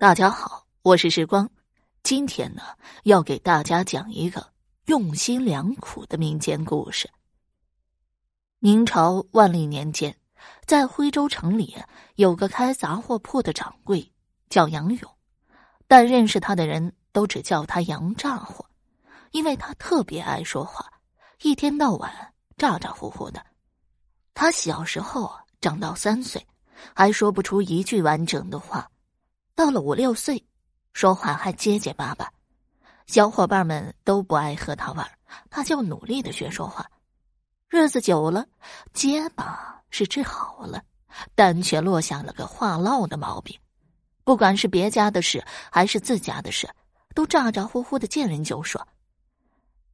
大家好，我是时光。今天呢，要给大家讲一个用心良苦的民间故事。明朝万历年间，在徽州城里有个开杂货铺的掌柜，叫杨勇，但认识他的人都只叫他杨咋呼，因为他特别爱说话，一天到晚咋咋呼呼的。他小时候长到三岁，还说不出一句完整的话。到了五六岁，说话还结结巴巴，小伙伴们都不爱和他玩，他就努力的学说话。日子久了，结巴是治好了，但却落下了个话唠的毛病。不管是别家的事还是自家的事，都咋咋呼呼的，见人就说。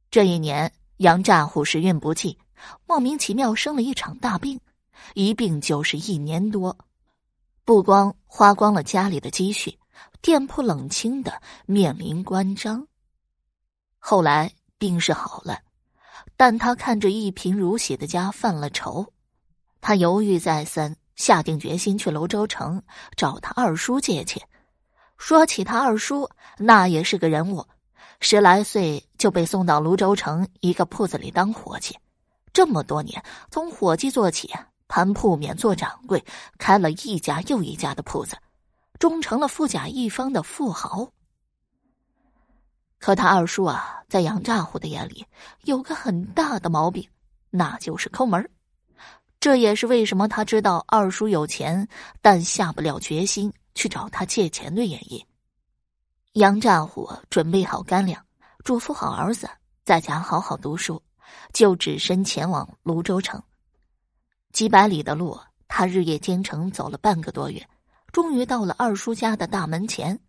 这一年，杨咋呼时运不济，莫名其妙生了一场大病，一病就是一年多。不光花光了家里的积蓄，店铺冷清的面临关张。后来病势好了，但他看着一贫如洗的家犯了愁，他犹豫再三，下定决心去泸州城找他二叔借钱。说起他二叔，那也是个人物，十来岁就被送到泸州城一个铺子里当伙计，这么多年从伙计做起。潘铺面做掌柜，开了一家又一家的铺子，终成了富甲一方的富豪。可他二叔啊，在杨咋呼的眼里有个很大的毛病，那就是抠门这也是为什么他知道二叔有钱，但下不了决心去找他借钱的原因。杨咋呼准备好干粮，嘱咐好儿子在家好好读书，就只身前往泸州城。几百里的路，他日夜兼程走了半个多月，终于到了二叔家的大门前。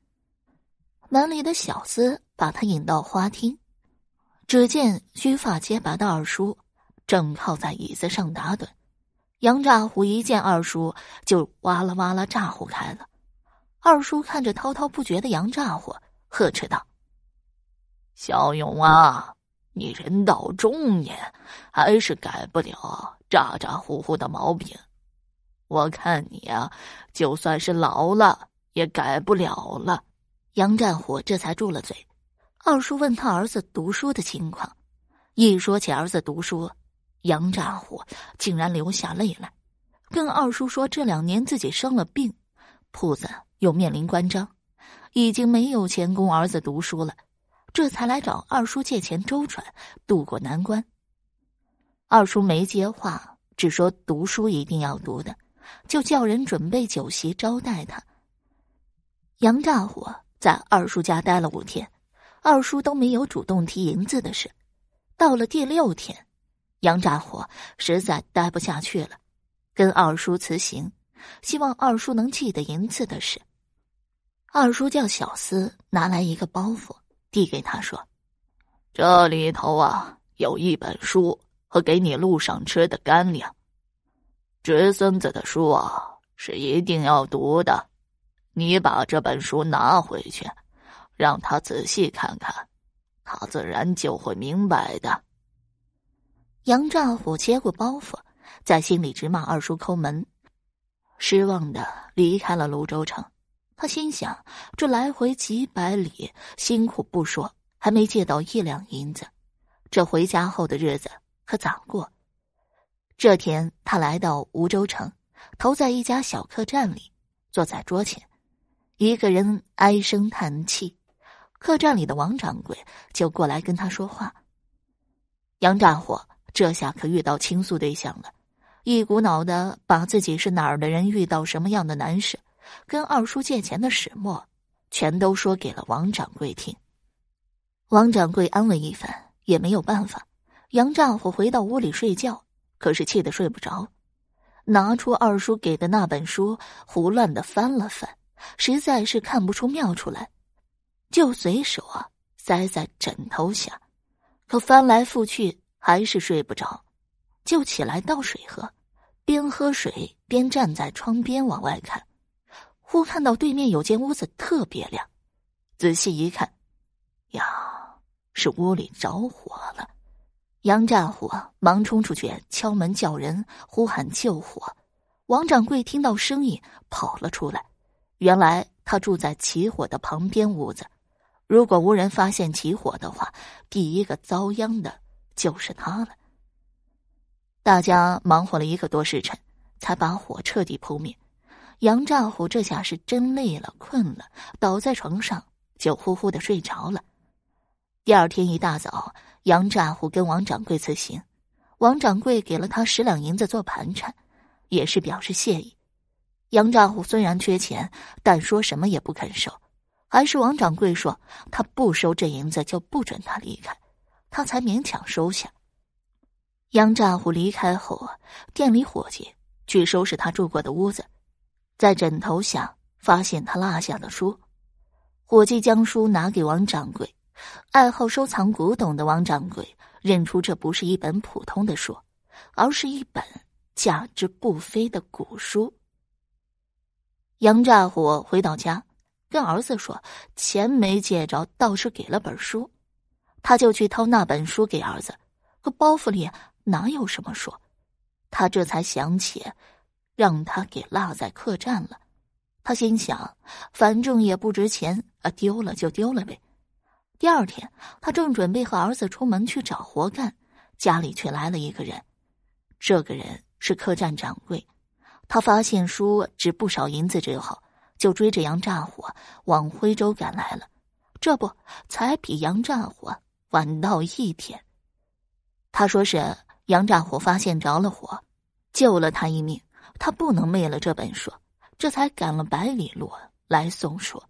门里的小厮把他引到花厅，只见须发洁白的二叔正靠在椅子上打盹。杨咋呼一见二叔，就哇啦哇啦咋呼开了。二叔看着滔滔不绝的杨咋呼，呵斥道：“小勇啊，你人到中年，还是改不了。”咋咋呼呼的毛病，我看你啊，就算是老了也改不了了。杨占虎这才住了嘴。二叔问他儿子读书的情况，一说起儿子读书，杨占虎竟然流下泪来，跟二叔说这两年自己生了病，铺子又面临关张，已经没有钱供儿子读书了，这才来找二叔借钱周转，渡过难关。二叔没接话，只说读书一定要读的，就叫人准备酒席招待他。杨炸火在二叔家待了五天，二叔都没有主动提银子的事。到了第六天，杨炸火实在待不下去了，跟二叔辞行，希望二叔能记得银子的事。二叔叫小厮拿来一个包袱，递给他说：“这里头啊有一本书。”和给你路上吃的干粮，侄孙子的书啊是一定要读的。你把这本书拿回去，让他仔细看看，他自然就会明白的。杨乍虎接过包袱，在心里直骂二叔抠门，失望的离开了泸州城。他心想：这来回几百里，辛苦不说，还没借到一两银子，这回家后的日子。可咋过？这天，他来到梧州城，投在一家小客栈里，坐在桌前，一个人唉声叹气。客栈里的王掌柜就过来跟他说话。杨炸火这下可遇到倾诉对象了，一股脑的把自己是哪儿的人，遇到什么样的难事，跟二叔借钱的始末，全都说给了王掌柜听。王掌柜安慰一番，也没有办法。杨丈夫回到屋里睡觉，可是气得睡不着，拿出二叔给的那本书，胡乱的翻了翻，实在是看不出妙处来，就随手啊塞在枕头下，可翻来覆去还是睡不着，就起来倒水喝，边喝水边站在窗边往外看，忽看到对面有间屋子特别亮，仔细一看，呀，是屋里着火了。杨战火忙冲出去敲门叫人，呼喊救火。王掌柜听到声音跑了出来，原来他住在起火的旁边屋子。如果无人发现起火的话，第一个遭殃的就是他了。大家忙活了一个多时辰，才把火彻底扑灭。杨炸虎这下是真累了、困了，倒在床上就呼呼的睡着了。第二天一大早，杨炸虎跟王掌柜辞行，王掌柜给了他十两银子做盘缠，也是表示谢意。杨炸虎虽然缺钱，但说什么也不肯收，还是王掌柜说他不收这银子就不准他离开，他才勉强收下。杨炸虎离开后，店里伙计去收拾他住过的屋子，在枕头下发现他落下的书，伙计将书拿给王掌柜。爱好收藏古董的王掌柜认出这不是一本普通的书，而是一本价值不菲的古书。杨炸火回到家，跟儿子说：“钱没借着，倒是给了本书。”他就去掏那本书给儿子，可包袱里哪有什么书？他这才想起，让他给落在客栈了。他心想，反正也不值钱，啊，丢了就丢了呗。第二天，他正准备和儿子出门去找活干，家里却来了一个人。这个人是客栈掌柜。他发现书值不少银子之后，就追着杨炸火往徽州赶来了。这不，才比杨炸火晚到一天。他说是杨炸火发现着了火，救了他一命，他不能昧了这本书，这才赶了百里路来送书。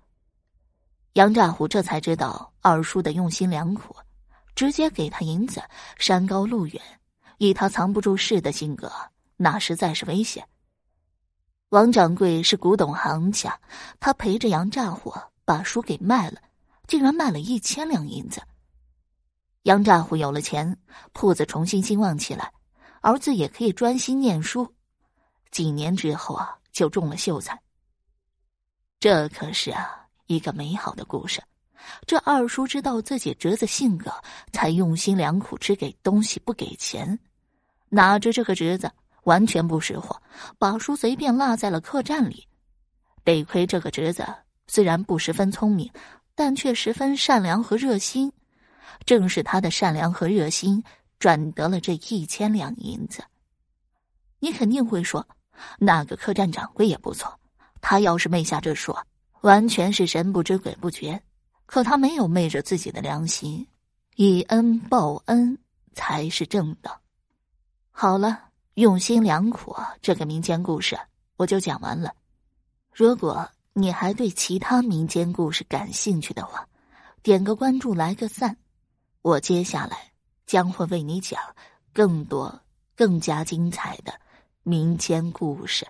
杨炸虎这才知道二叔的用心良苦，直接给他银子，山高路远，以他藏不住事的性格，那实在是危险。王掌柜是古董行家，他陪着杨炸虎把书给卖了，竟然卖了一千两银子。杨炸虎有了钱，铺子重新兴旺起来，儿子也可以专心念书。几年之后啊，就中了秀才。这可是啊一个美好的故事。这二叔知道自己侄子性格，才用心良苦，只给东西不给钱。哪知这个侄子。完全不识货，把书随便落在了客栈里。得亏这个侄子虽然不十分聪明，但却十分善良和热心。正是他的善良和热心，赚得了这一千两银子。你肯定会说，那个客栈掌柜也不错。他要是昧下这书，完全是神不知鬼不觉。可他没有昧着自己的良心，以恩报恩才是正道。好了。用心良苦，这个民间故事我就讲完了。如果你还对其他民间故事感兴趣的话，点个关注，来个赞，我接下来将会为你讲更多、更加精彩的民间故事。